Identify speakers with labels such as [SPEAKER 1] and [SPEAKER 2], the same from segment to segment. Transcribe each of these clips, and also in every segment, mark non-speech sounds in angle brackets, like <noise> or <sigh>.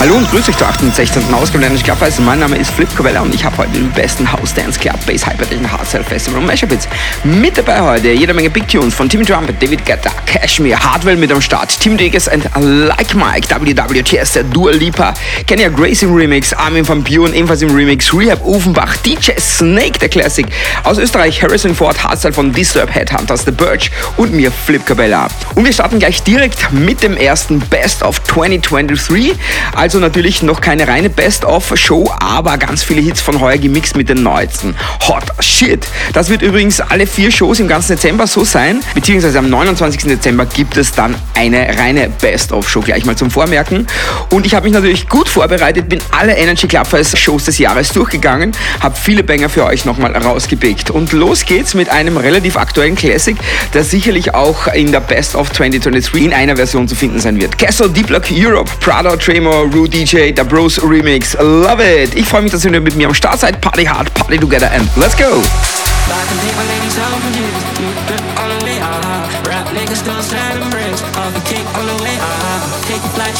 [SPEAKER 1] Hallo und grüß euch zur 68. Ausgabe der Clubweise. Mein Name ist Flip Covella und ich habe heute den besten House Dance Club Bass Hypertechno Hardstyle Festival und Mashup Hits mit dabei heute. Jede Menge Big Tunes von Timmy Trumpet, David Guetta, Cashmere, Hardwell mit am Start, Tim Diggers and Like Mike, WWTS, der Dua Lipa, Kenya Grace im Remix, Armin van Buren ebenfalls im Remix, Rehab Ofenbach, DJ Snake, der Classic. Aus Österreich Harrison Ford, Hardstyle von Disturb Headhunters, The Birch und mir Flip Cabella. Und wir starten gleich direkt mit dem ersten Best of 2023. Also natürlich noch keine reine Best-of-Show, aber ganz viele Hits von heuer gemixt mit den neuesten. Hot Shit. Das wird übrigens alle vier Shows im ganzen Dezember so sein, beziehungsweise am 29. Dezember gibt es dann eine reine Best-of-Show gleich mal zum Vormerken. Und ich habe mich natürlich gut vorbereitet, bin alle Energy Clubhouse Shows des Jahres durchgegangen, habe viele Banger für euch nochmal rausgepickt. Und los geht's mit einem relativ aktuellen Classic, der sicherlich auch in der Best of 2023 in einer Version zu finden sein wird. Castle Deep Lock Europe, Prado, Tremor, Rue DJ, Da Brozz Remix. Love it! Ich freue mich, dass ihr mit mir am Start seid. Party hard, party together and let's go!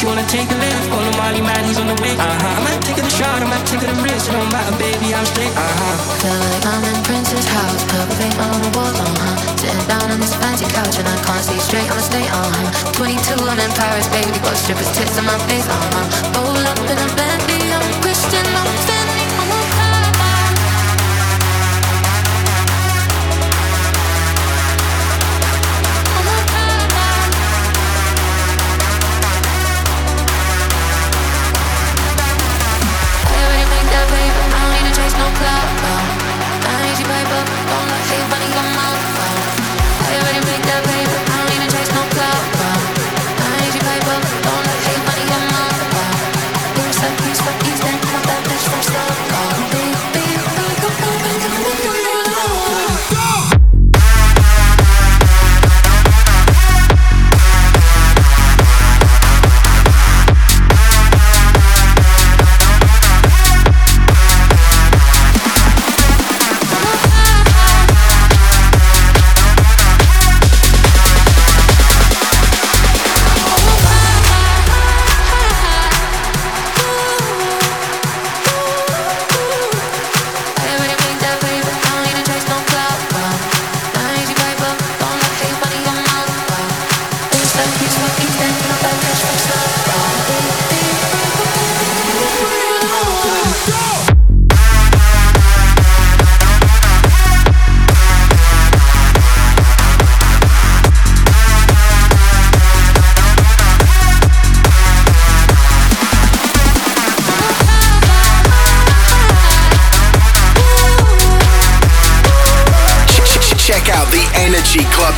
[SPEAKER 2] You wanna take a lift? Molly man, he's on the way. Uh-huh. I might take a take a risk. It don't matter, baby, I'm straight. Uh-huh.
[SPEAKER 3] Feel like I'm in Prince's house, purple paint on the wall. Uh-huh. Sitting down on this fancy couch and I can't see straight. I'ma stay. Uh-huh. 22, I'm in Paris, baby. Got strippers tits in my face. Uh-huh. Roll up in a Bentley, It's like he's walking, standing on that edge
[SPEAKER 4] from.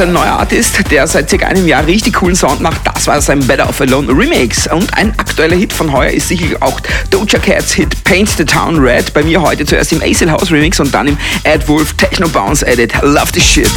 [SPEAKER 4] ist ein neuer Artist, der seit circa einem Jahr richtig coolen Sound macht. Das war sein Better of Alone Remix. Und ein aktueller Hit von heuer ist sicherlich auch Doja Cats Hit Paint the Town Red. Bei mir heute zuerst im Acel House Remix und dann im Ed Wolf Techno Bounce Edit. Love this shit.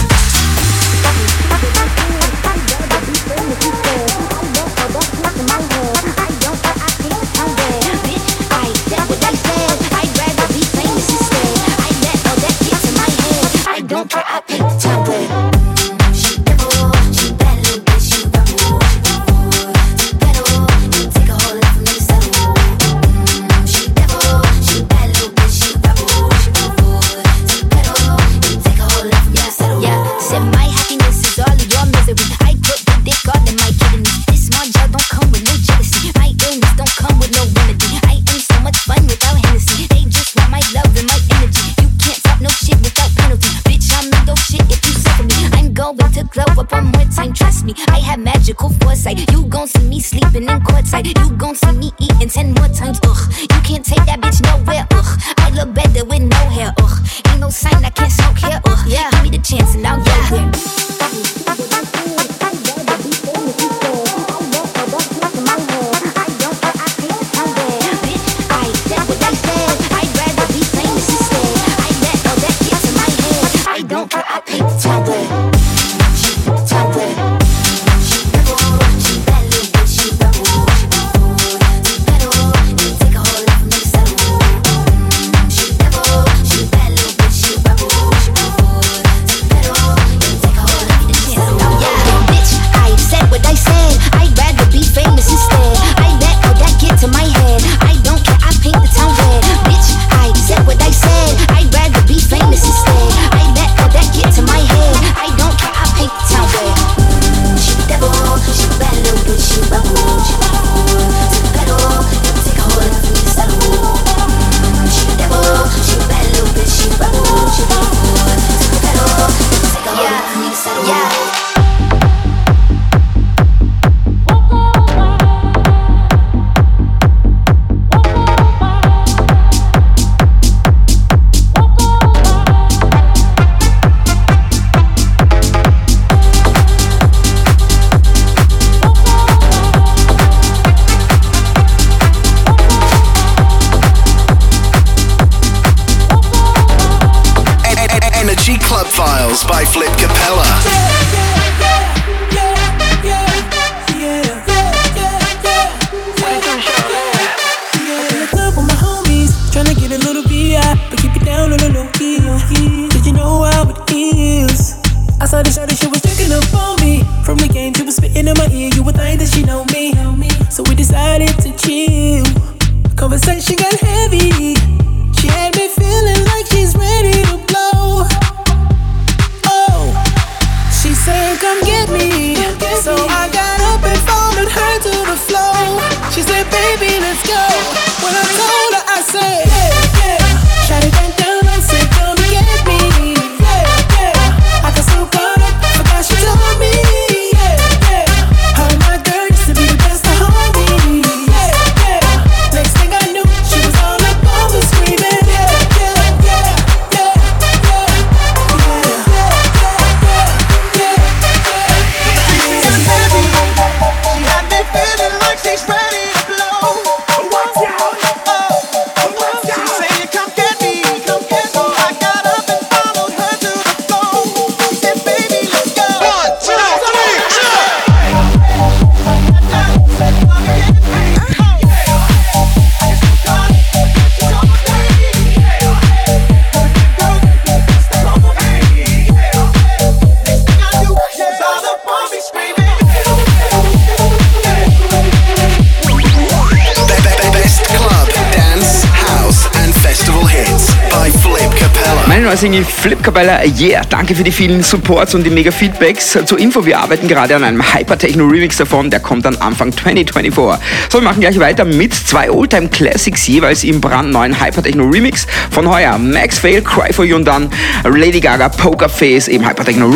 [SPEAKER 4] Let's go. Well, Single Flip Cabella, yeah, danke für die vielen Supports und die mega Feedbacks. Zur Info, wir arbeiten gerade an einem Hyper-Techno Remix davon, der kommt dann Anfang 2024. So, wir machen gleich weiter mit zwei Oldtime Classics jeweils im brandneuen Hyper-Techno Remix von heuer. Max Fail, Cry For You und dann Lady Gaga, Poker Face im Hyper-Techno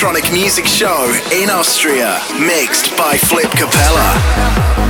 [SPEAKER 5] electronic music show in Austria. Mixed by Flip Capella.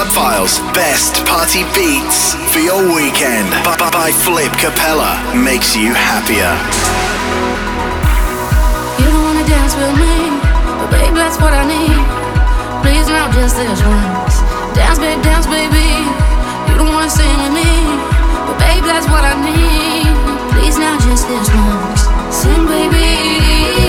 [SPEAKER 5] Club Files. Best party beats for your weekend. By Flip Capella. Makes you happier.
[SPEAKER 6] You don't wanna dance with me, but babe, that's what I need. Please now just this once. Dance, babe, dance, baby. You don't wanna sing with me, but babe, that's what I need. Please now just this once. Sing, baby.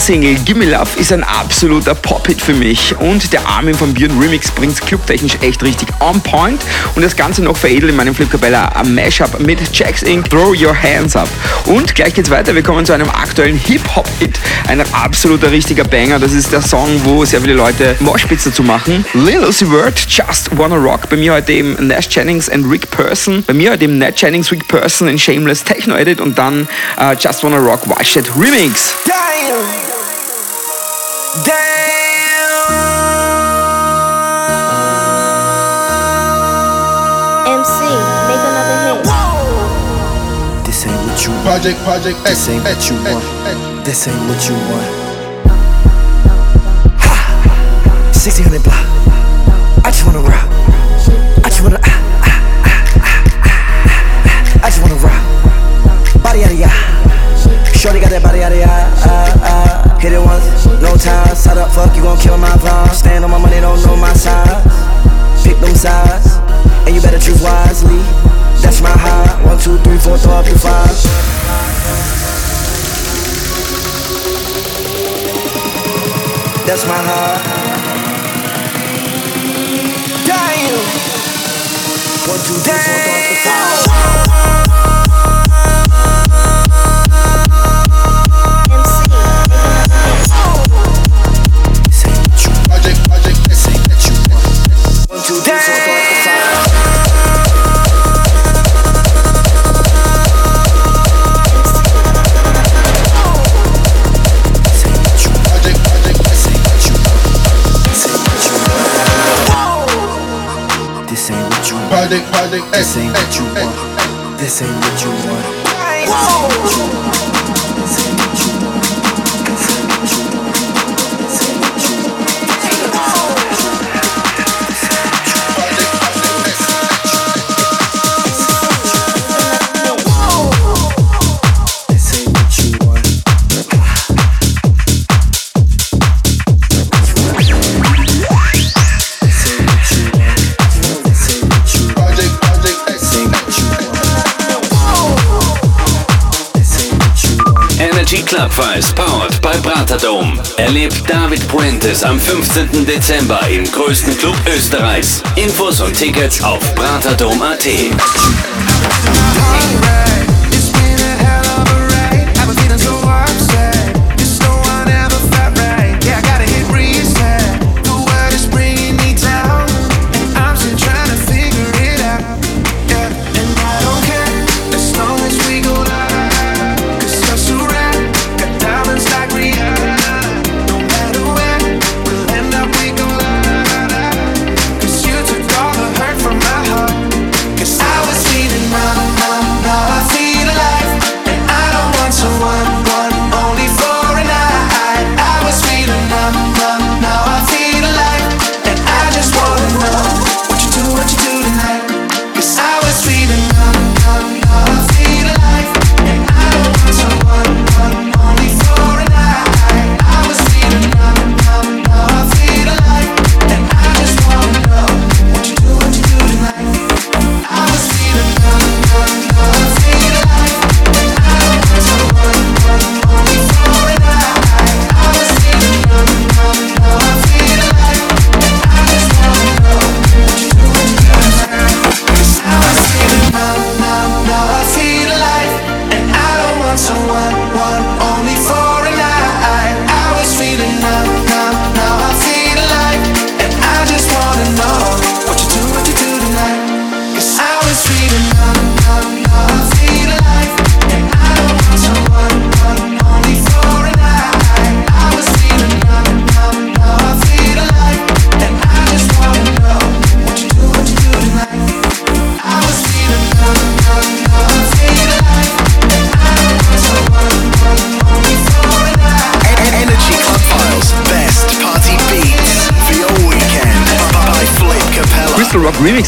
[SPEAKER 1] Sia-Single Gimme Love ist ein absoluter Pop-Hit für mich und der Armin von Björn Remix bringt's clubtechnisch echt richtig on point und das Ganze noch veredelt in meinem Flip Capella am Mashup mit Jax Inc. Throw Your Hands Up. Und gleich geht's weiter, wir kommen zu einem aktuellen Hip-Hop-Hit, ein absoluter richtiger Banger. Das ist der Song, wo sehr viele Leute Moshpits dazu machen. Lil Uzi Word, Just Wanna Rock. Bei mir heute eben Nash Jennings und Rick Person. Bei mir heute eben Nat Jennings, Rick Person in Shameless Techno Edit und dann uh, Just Wanna Rock Wildshit Remix.
[SPEAKER 7] Damn. Damn.
[SPEAKER 8] MC, make another hit.
[SPEAKER 9] This ain't what you want.
[SPEAKER 10] Project, project,
[SPEAKER 9] This ain't what you want. This ain't what you want. Ha! 1600 block. I just wanna rock. I just wanna. Ah, ah, ah, ah, ah, ah. I just wanna rock. Body out of ya. Shorty got that body out of. Ah. Hit it once, no time. Side up, fuck, you gon' kill my vibe. Stand on my money, don't know my size. Pick them sides, and you better choose wisely. That's my high. One, two, three, four, throw up your five. That's my heart. Damn. One, two, three, four, throw up the five. This ain't what you want. This ain't what you want.
[SPEAKER 11] Files powered by Bratadom. Erlebt David Puentes am 15. Dezember im größten Club Österreichs. Infos und Tickets auf bratadom.at.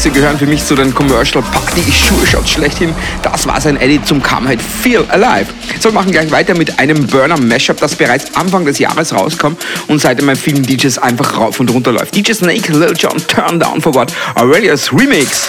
[SPEAKER 12] Remixe gehören für mich zu den Commercial Party Sure Shots schlechthin. Das war sein Edit zum Comehead Feel Alive. So, wir machen gleich weiter mit einem Burner Mashup, das bereits Anfang des Jahres rauskam und seitdem mein vielen DJs einfach rauf und runter läuft. DJ Snake, Lil Jon, Turn Down for What, Aurelius Remix.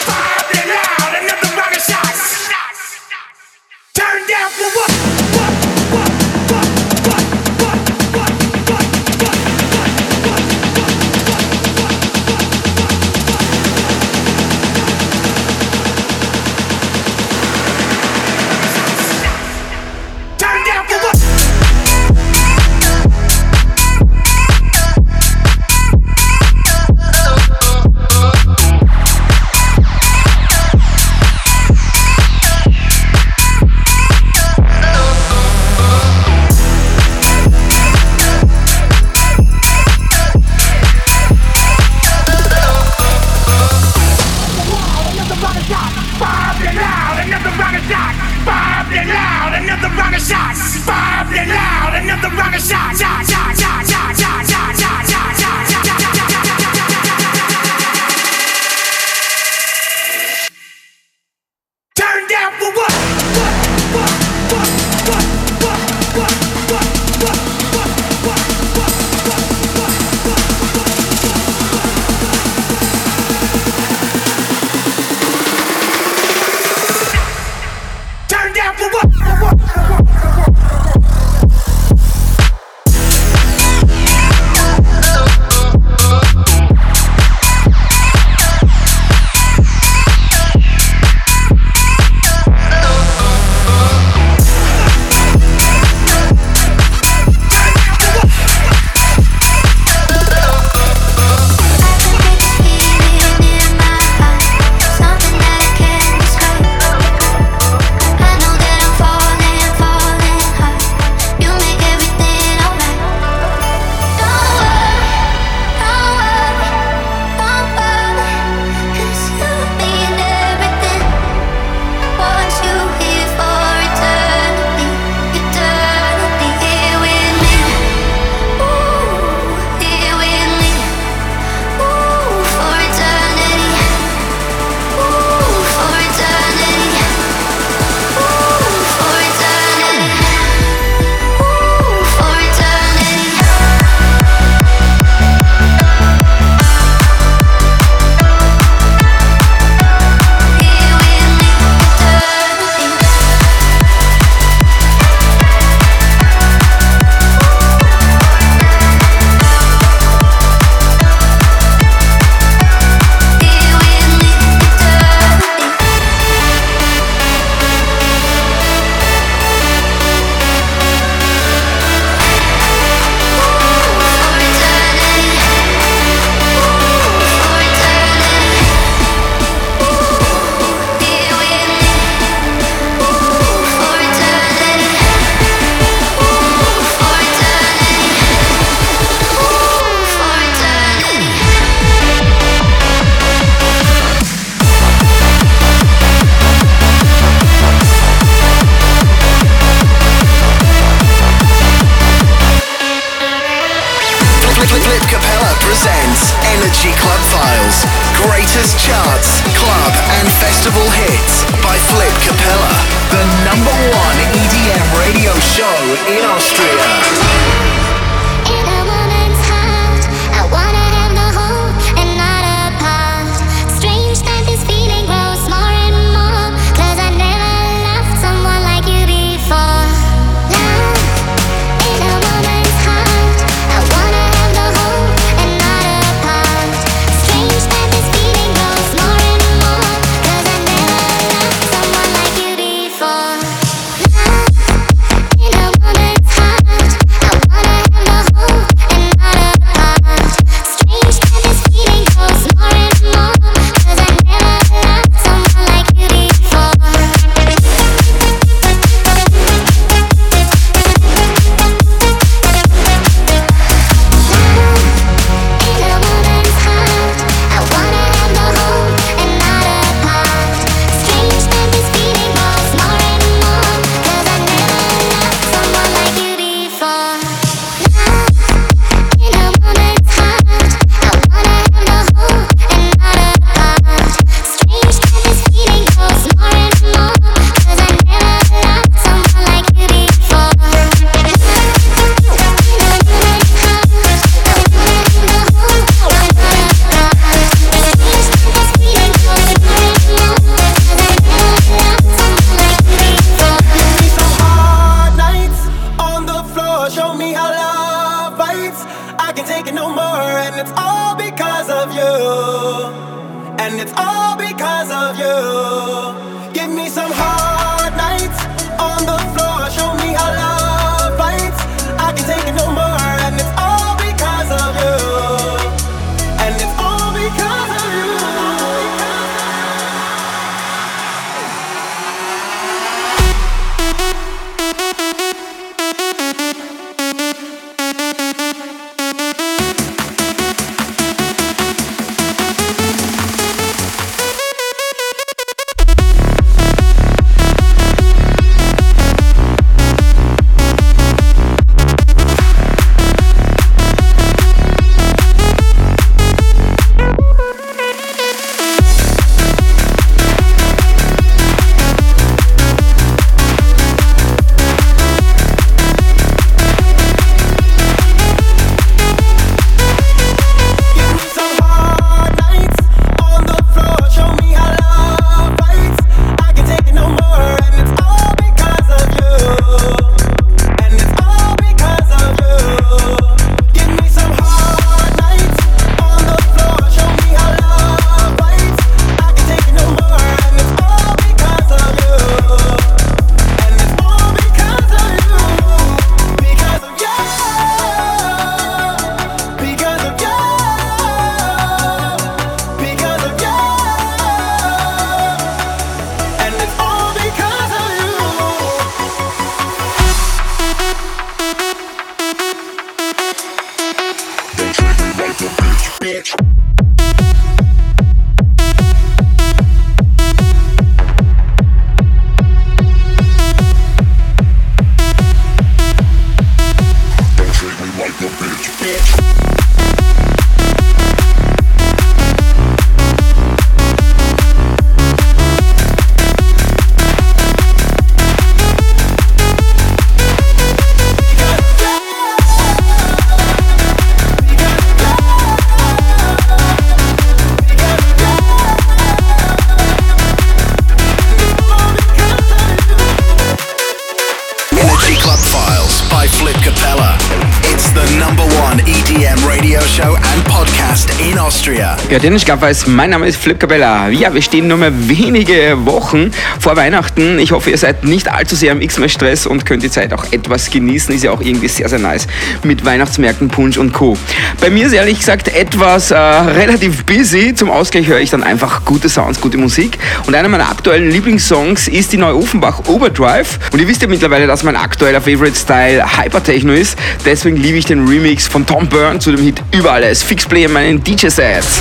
[SPEAKER 1] Ja, Dennis Gaffers, mein Name ist Flip Cabella. Ja, wir stehen nur mehr wenige Wochen vor Weihnachten. Ich hoffe, ihr seid nicht allzu sehr im X-Men-Stress und könnt die Zeit auch etwas genießen. Ist ja auch irgendwie sehr, sehr nice mit Weihnachtsmärkten, Punsch und Co. Bei mir ist ehrlich gesagt etwas äh, relativ busy. Zum Ausgleich höre ich dann einfach gute Sounds, gute Musik. Und einer meiner aktuellen Lieblingssongs ist die neue Offenbach Overdrive. Und ihr wisst ja mittlerweile, dass mein aktueller Favorite-Style Hypertechno ist. Deswegen liebe ich den Remix von Tom Byrne zu dem Hit Über alles. Fix Play in meinen DJ-Sets.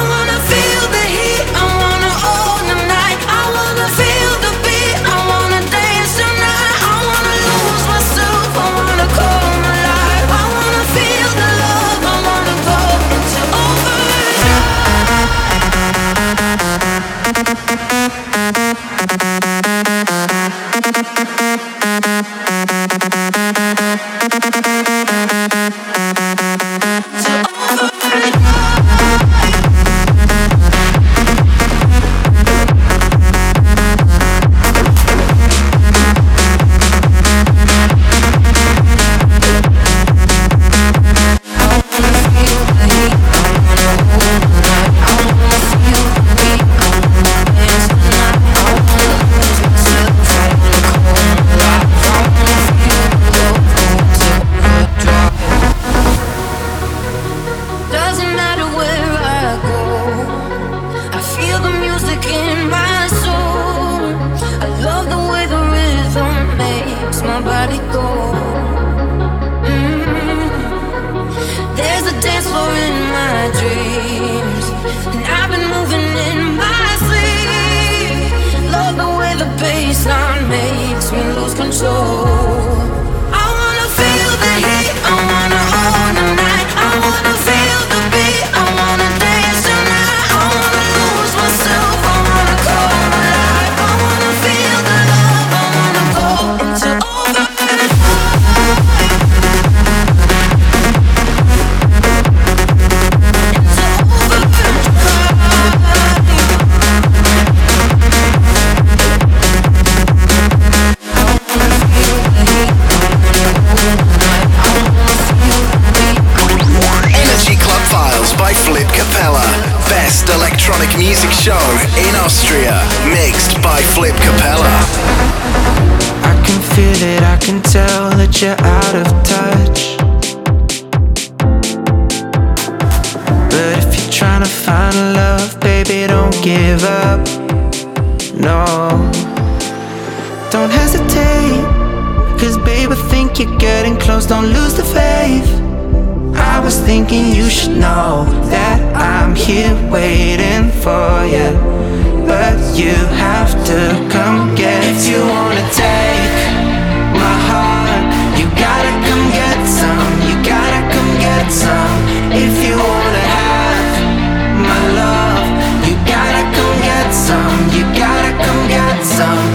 [SPEAKER 13] Mixed by Flip Capella.
[SPEAKER 11] I can feel it, I can tell that you're out of touch. But if you're trying to find love, baby, don't give up. No, don't hesitate. Cause, babe, I think you're getting close, don't lose the faith. I was thinking you should know that I'm here waiting for you. But you have to come get If you wanna take my heart, you gotta come get some. You gotta come get some. If you wanna have my love, you gotta come get some. You gotta come get some.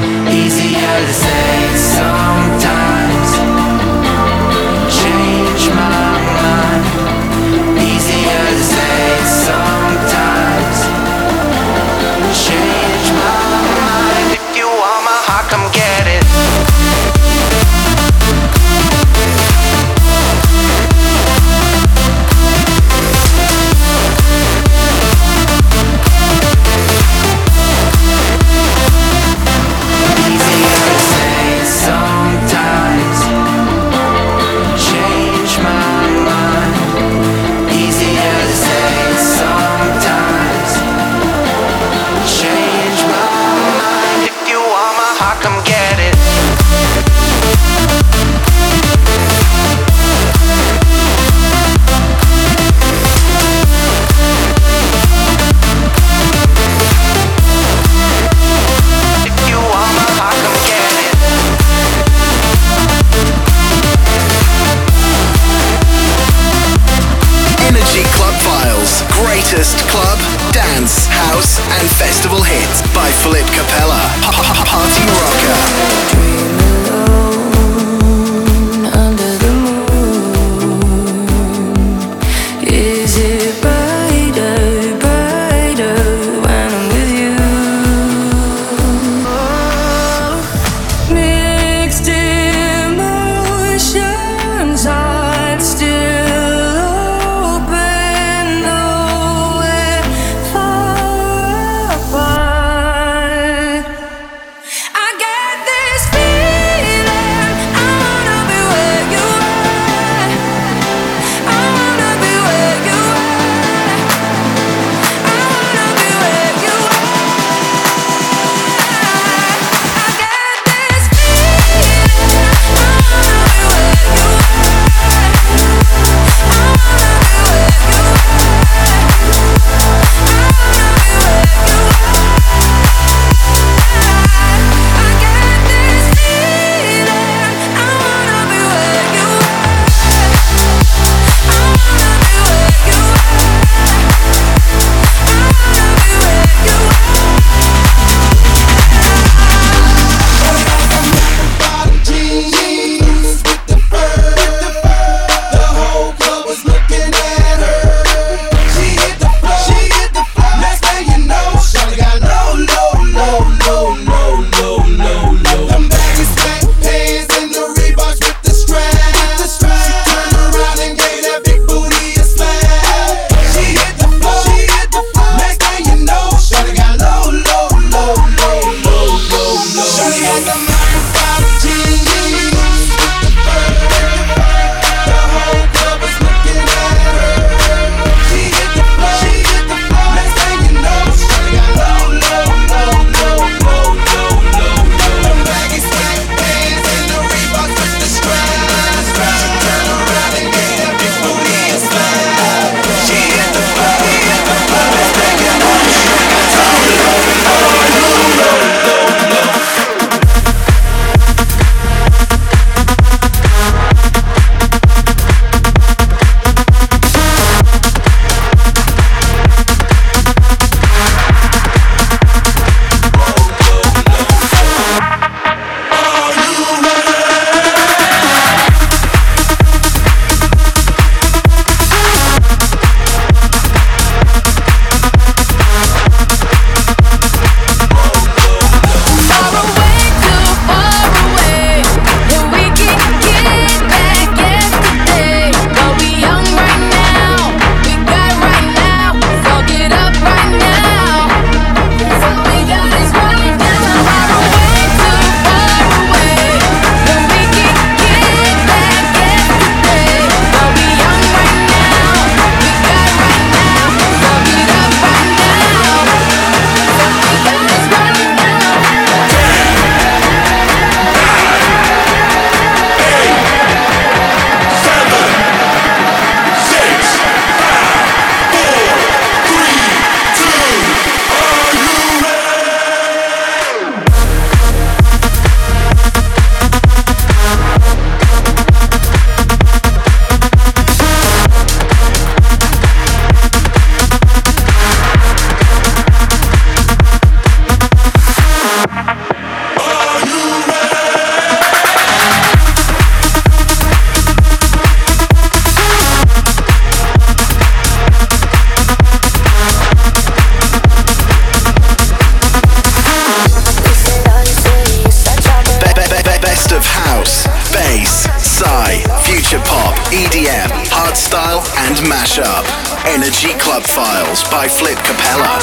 [SPEAKER 13] Mashup. Energy Club Files by Flip Capella.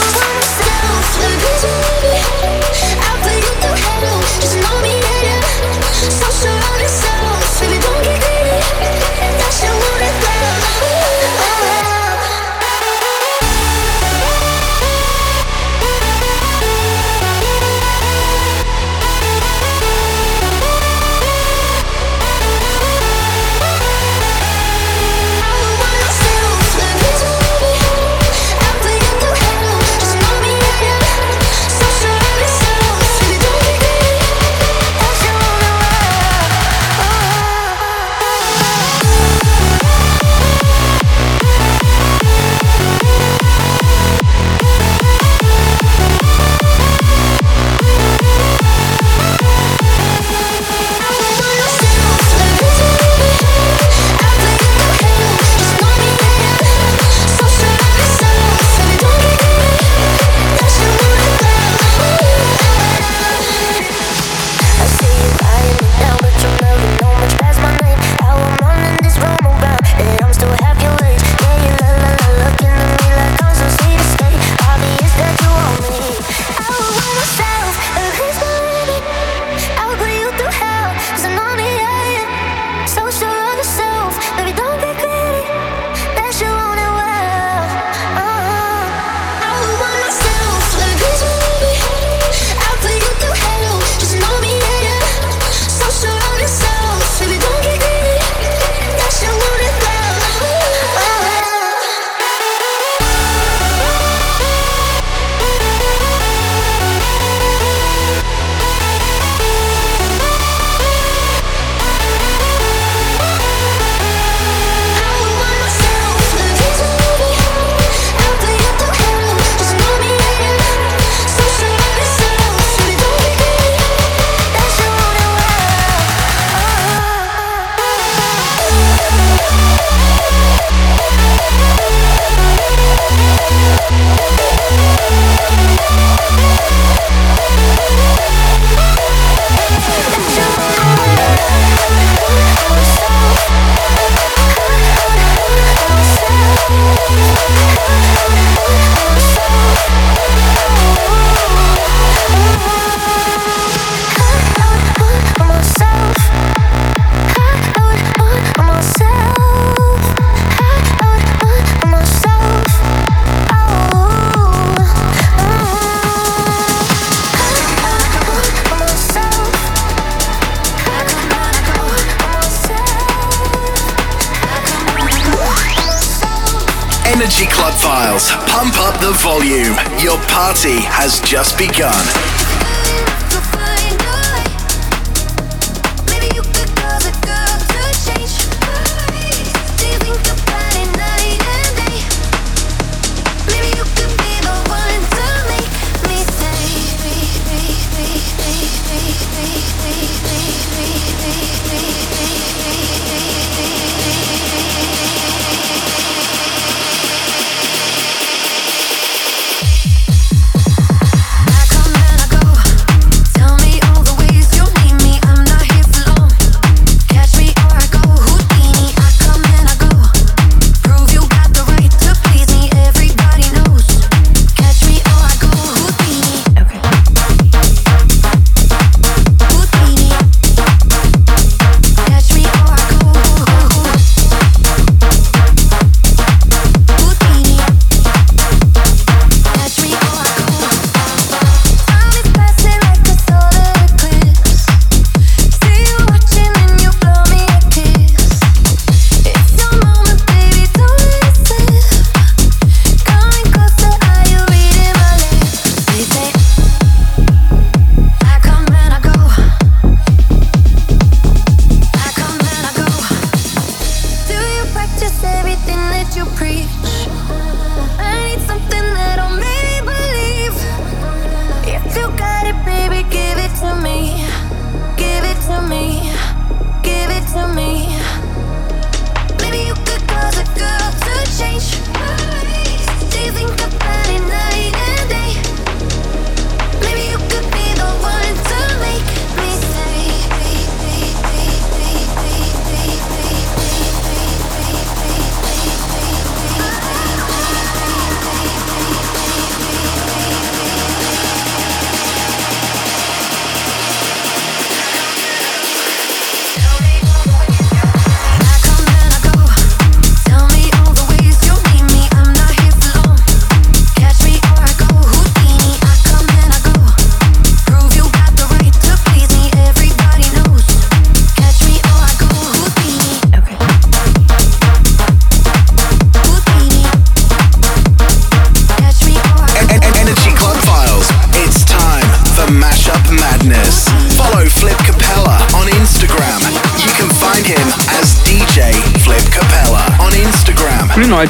[SPEAKER 13] Energy Club Files. Pump up the volume. Your party has just begun.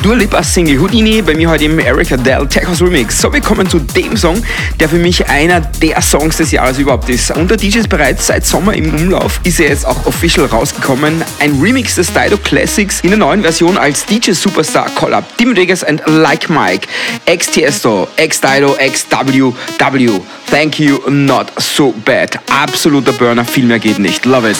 [SPEAKER 3] Dua Lipa Single Houdini, bei mir heute im Eric Adele Tech House Remix. So, wir kommen zu dem Song, der für mich einer der Songs des Jahres überhaupt ist. Unter DJs bereits seit Sommer im Umlauf ist er jetzt auch official rausgekommen. Ein Remix des Dido Classics in der neuen Version als DJ Superstar Collab. Dimmu Vegas and Like Mike, ex Tiesto, ex Dido, ex WW. Thank you, not so bad. Absoluter Burner, viel mehr geht nicht. Love it.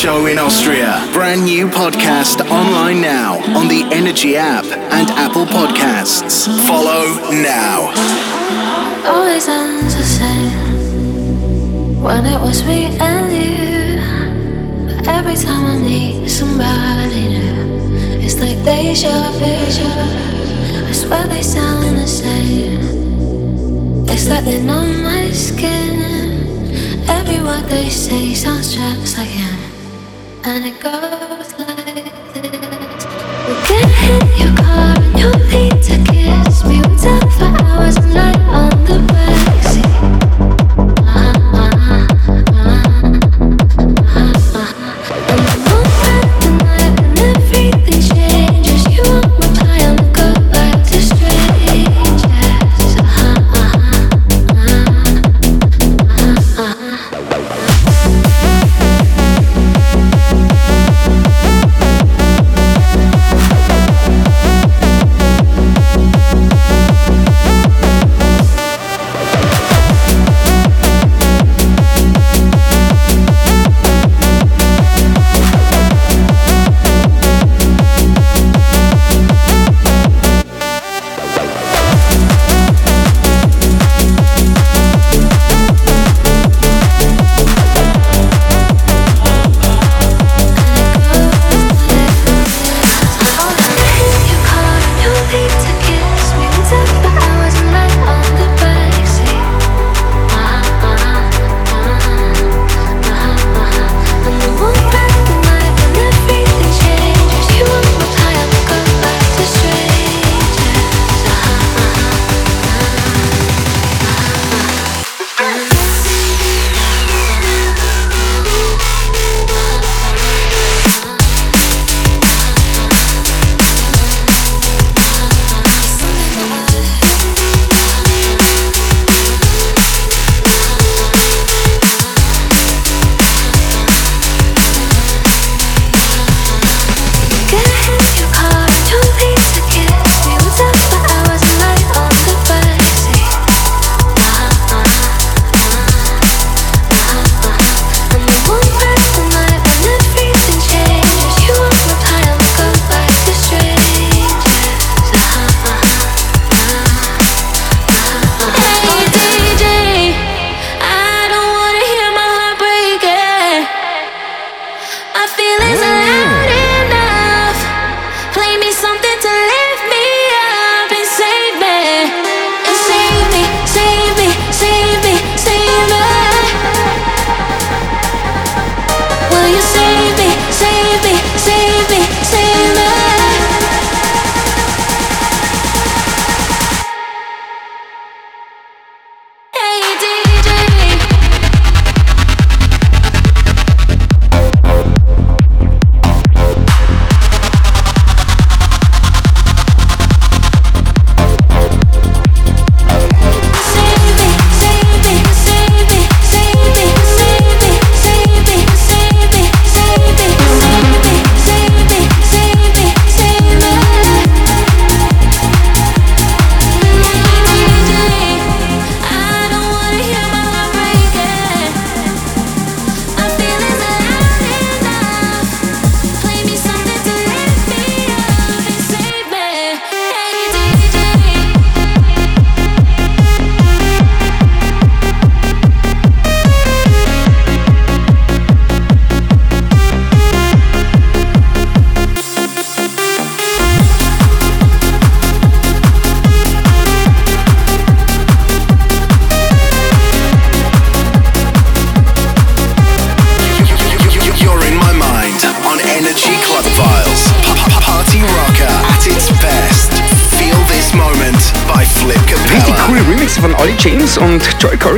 [SPEAKER 14] Show
[SPEAKER 5] in Austria. Brand new podcast online now on the Energy app and Apple Podcasts. Follow now.
[SPEAKER 13] Always ends the same when it was me and you. Every time I need somebody new, it's like deja vu. I swear they sound the same. It's like they're on my skin. Every word they say sounds just like him, kiss me. Talk for hours and lie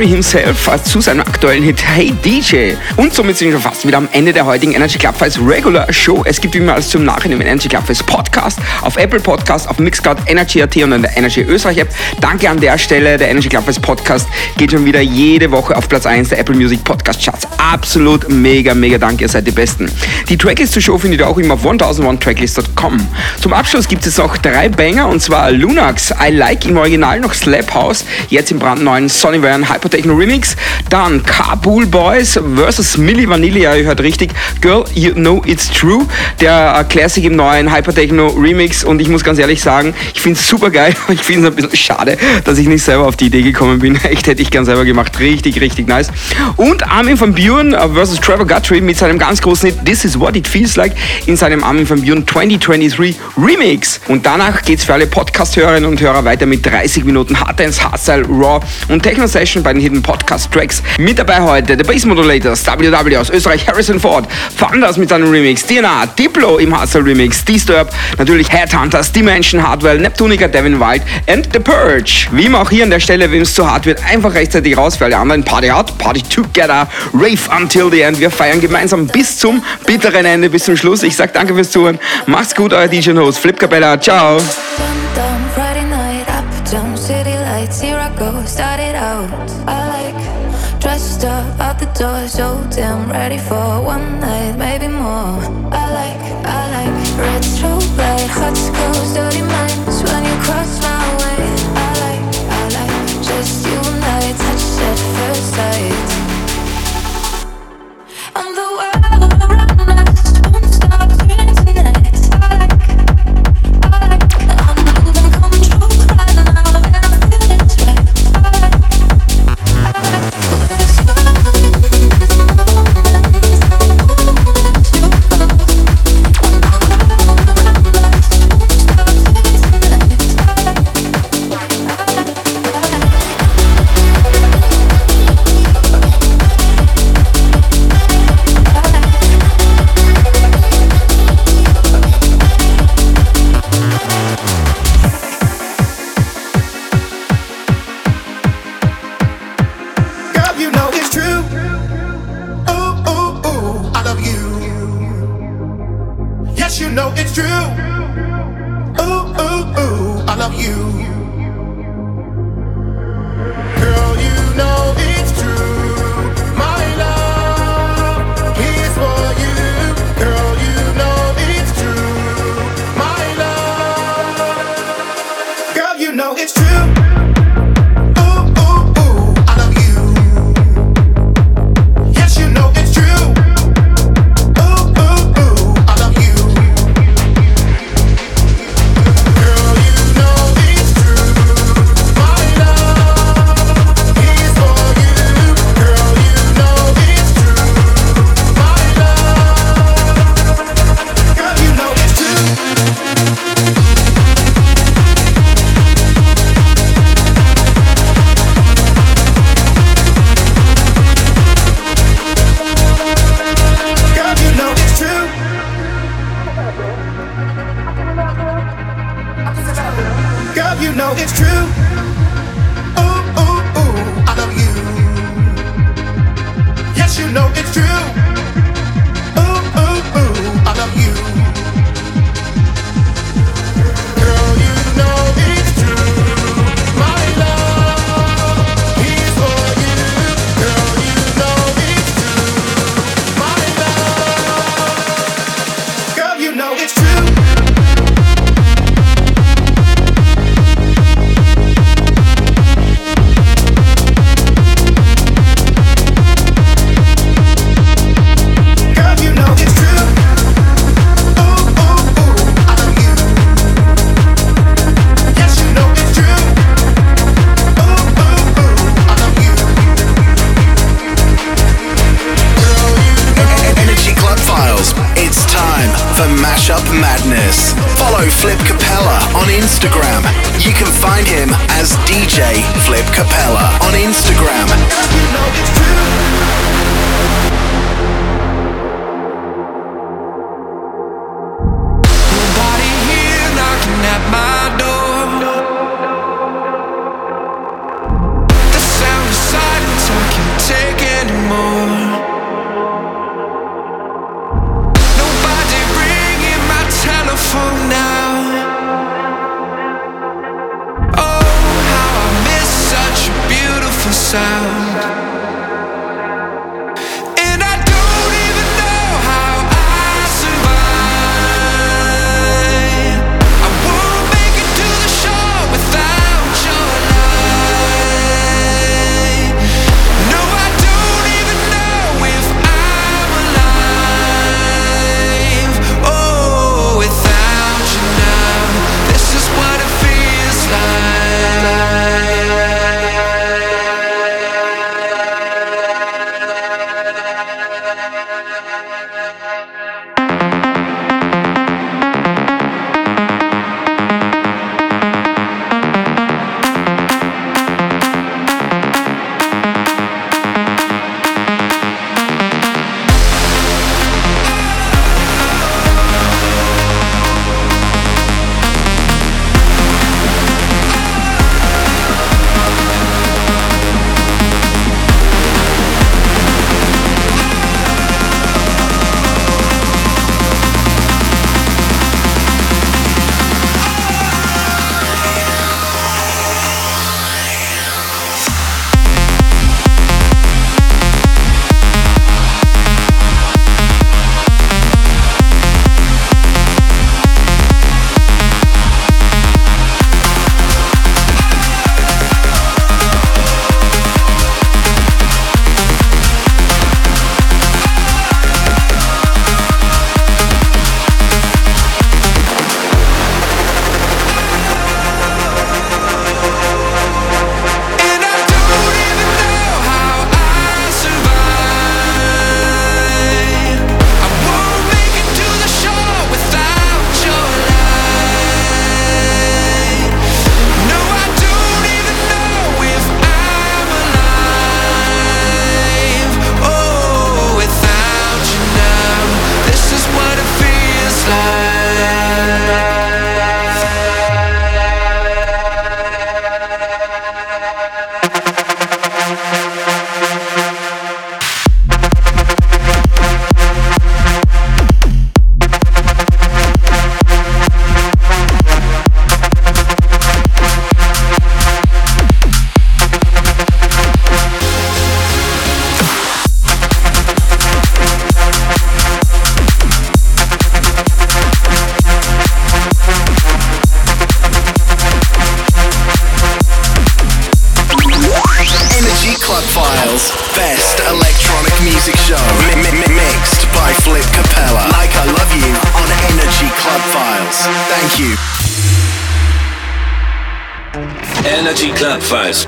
[SPEAKER 1] Corey himself zu seinem aktuellen Hit Hey DJ. Und somit sind wir fast wieder am Ende der heutigen Energy Club Files Regular Show. Es gibt wie immer alles zum Nachhinein im Energy Club Files Podcast, auf Apple Podcast, auf Mixcloud, Energy.at und an der Energy Österreich App. Danke an der Stelle. Der Energy Club Files Podcast geht schon wieder jede Woche auf Platz 1 der Apple Music Podcast Charts. Absolut mega, mega danke. Ihr seid die Besten. Die Tracklist zur Show findet ihr auch immer auf 1001tracklist.com. Zum Abschluss gibt es noch drei Banger und zwar Lunax, I Like im Original noch Slap House, jetzt im brandneuen Sonny Van Hypertechno Remix. Dann Kabul Boys vs. Milli Vanilli, ihr hört richtig. Girl, you know it's true. Der Classic im neuen Hypertechno Remix und ich muss ganz ehrlich sagen, ich finde es super geil. <laughs> Ich finde es ein bisschen schade, dass ich nicht selber auf die Idee gekommen bin. <laughs> Echt hätte ich gern selber gemacht. Richtig, richtig nice. Und Armin van Buren vs. Trevor Guthrie mit seinem ganz großen Hit This is what it feels like in seinem Armin van Buren 2023 Remix. Und danach geht es für alle Podcast-Hörerinnen und Hörer weiter mit 30 Minuten Hard Dance, Hardstyle, Raw und Techno Session bei den Hidden Podcast Tracks. Mit dabei heute The Bass Modulators, WW aus Österreich, Harrison Ford, Thunders mit seinem Remix, DNA, Diplo im Hardstyle Remix, Disturb, natürlich Headhunters, Dimension Hardwell, Neptunica, Devin Wild and The Purge. Wie immer auch hier an der Stelle, wenn es zu hart wird, einfach rechtzeitig raus für alle anderen. Party hard, Party together, Rave until the end. Wir feiern gemeinsam bis zum bitteren Ende, bis zum Schluss. Ich sag danke fürs Zuhören. Macht's gut, euer DJ Host Flip Capella. Ciao.
[SPEAKER 15] Friday night, uptown city lights. Here I go, started out. Door, so damn ready for one night, maybe more. I like, I like red strobe light, hot scores, dirty minds. When you cross my way, I like, I like just you and I, touch at first sight. And the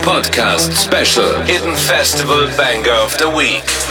[SPEAKER 5] Podcast Special Hidden Festival Banger of the Week.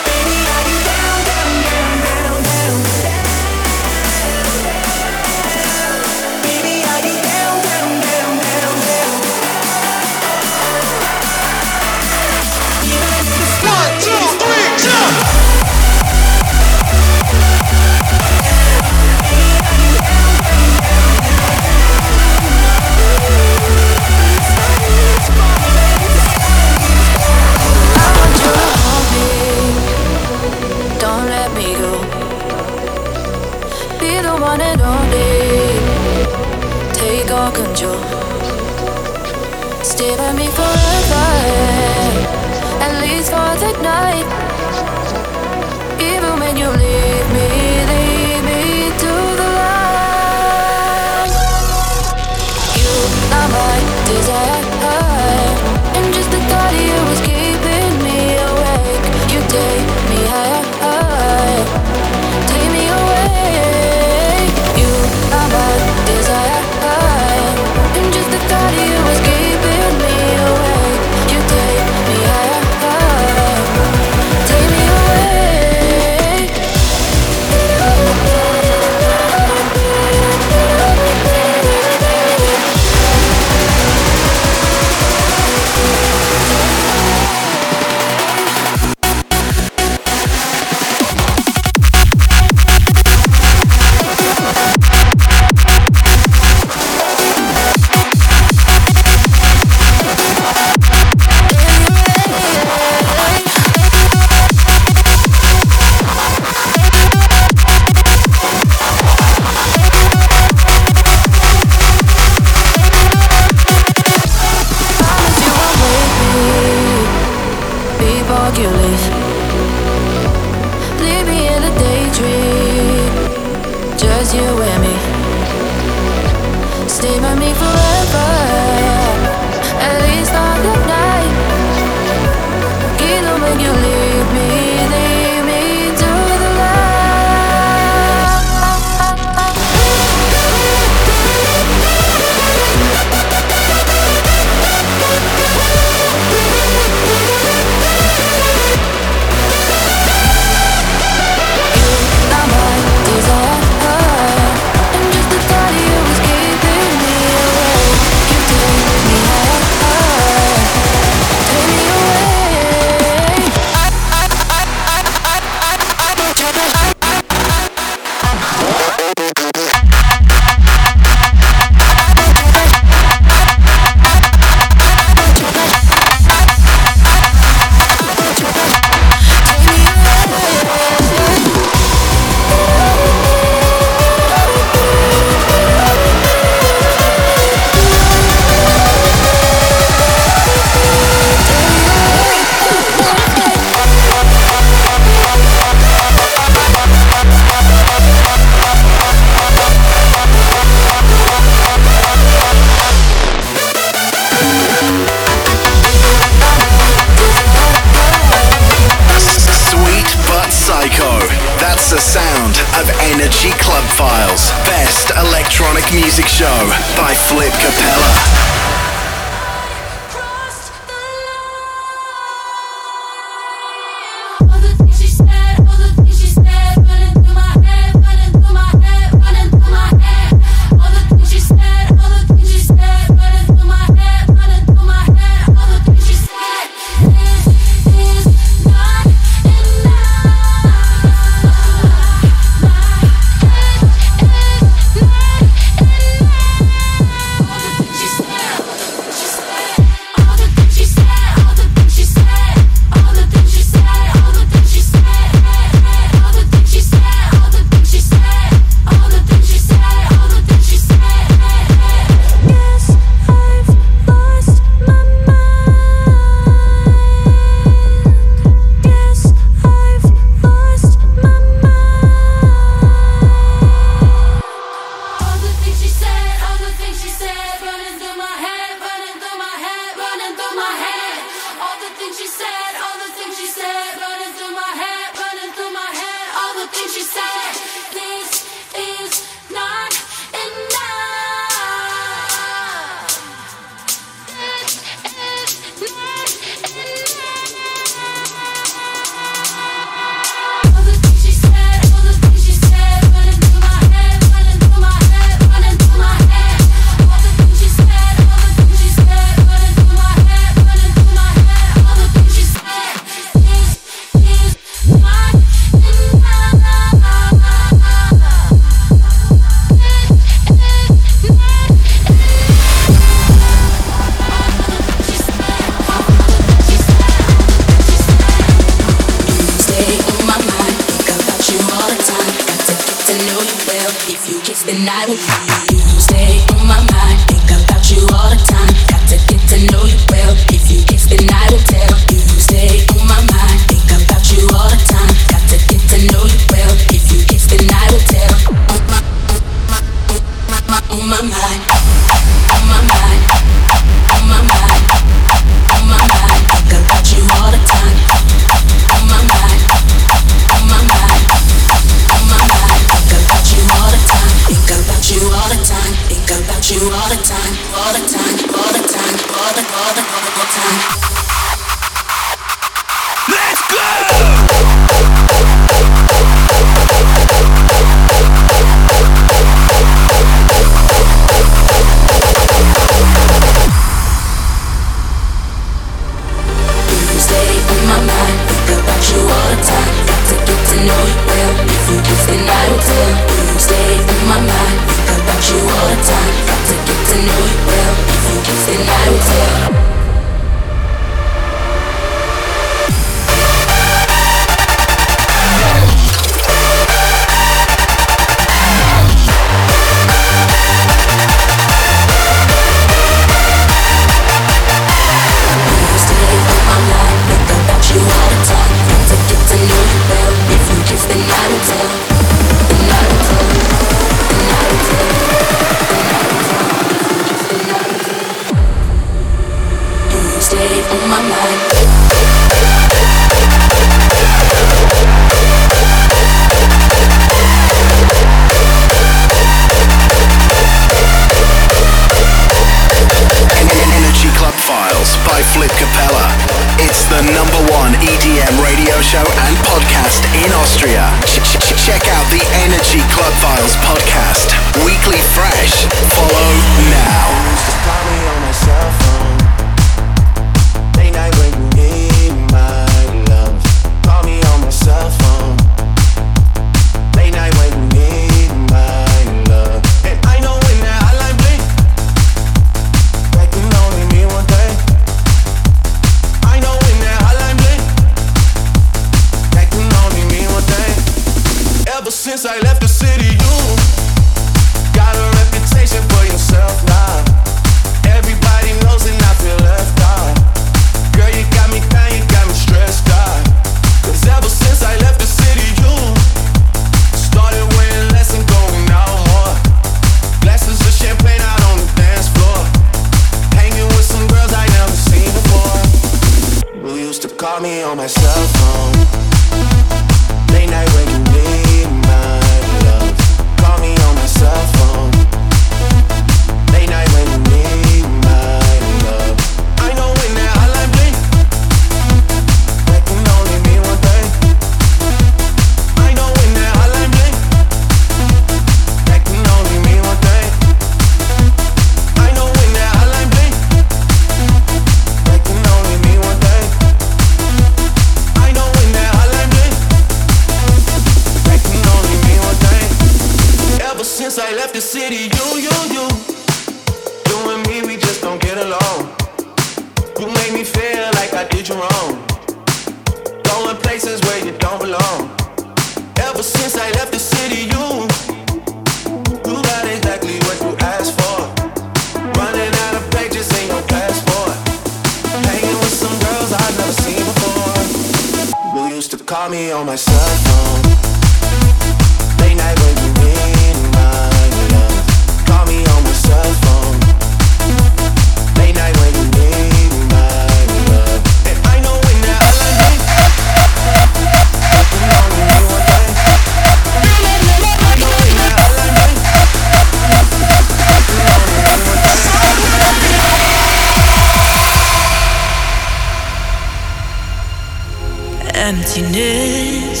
[SPEAKER 3] emptiness.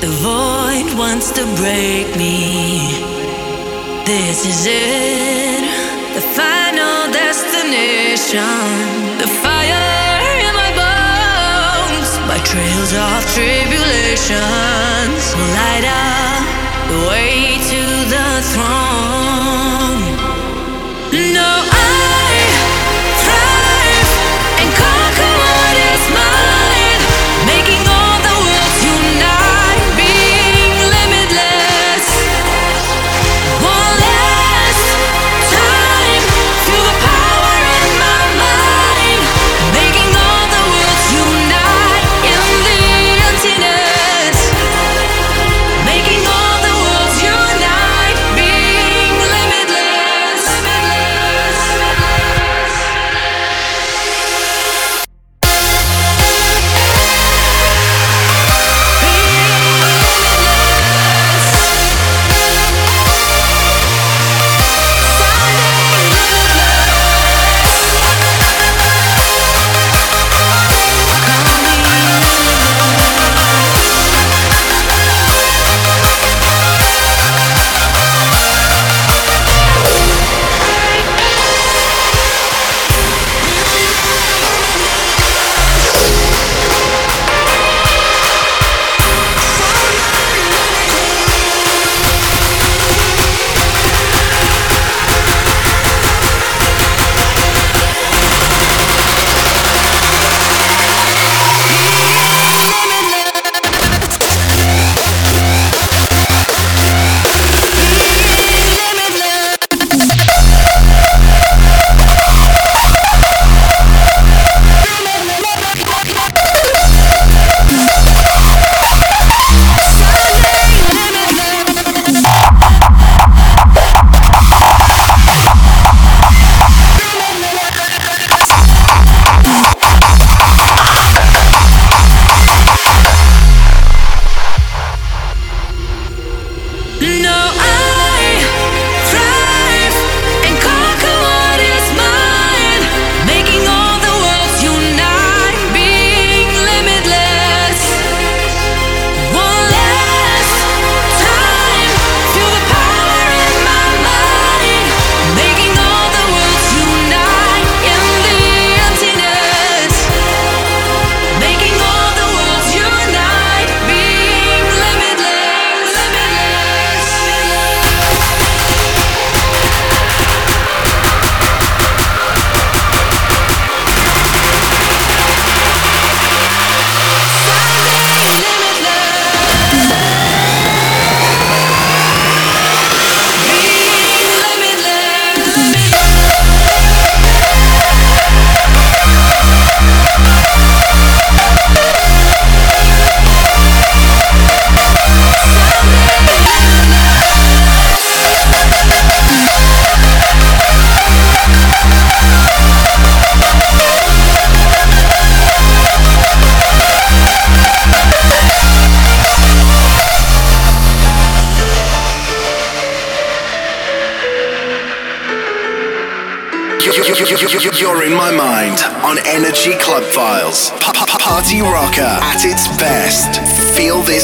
[SPEAKER 3] The void wants to break me. This is it, the final destination. The fire in my bones, my trails of tribulations will light up the way to the throne. No.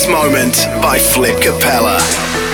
[SPEAKER 16] Moment by Flip Capella.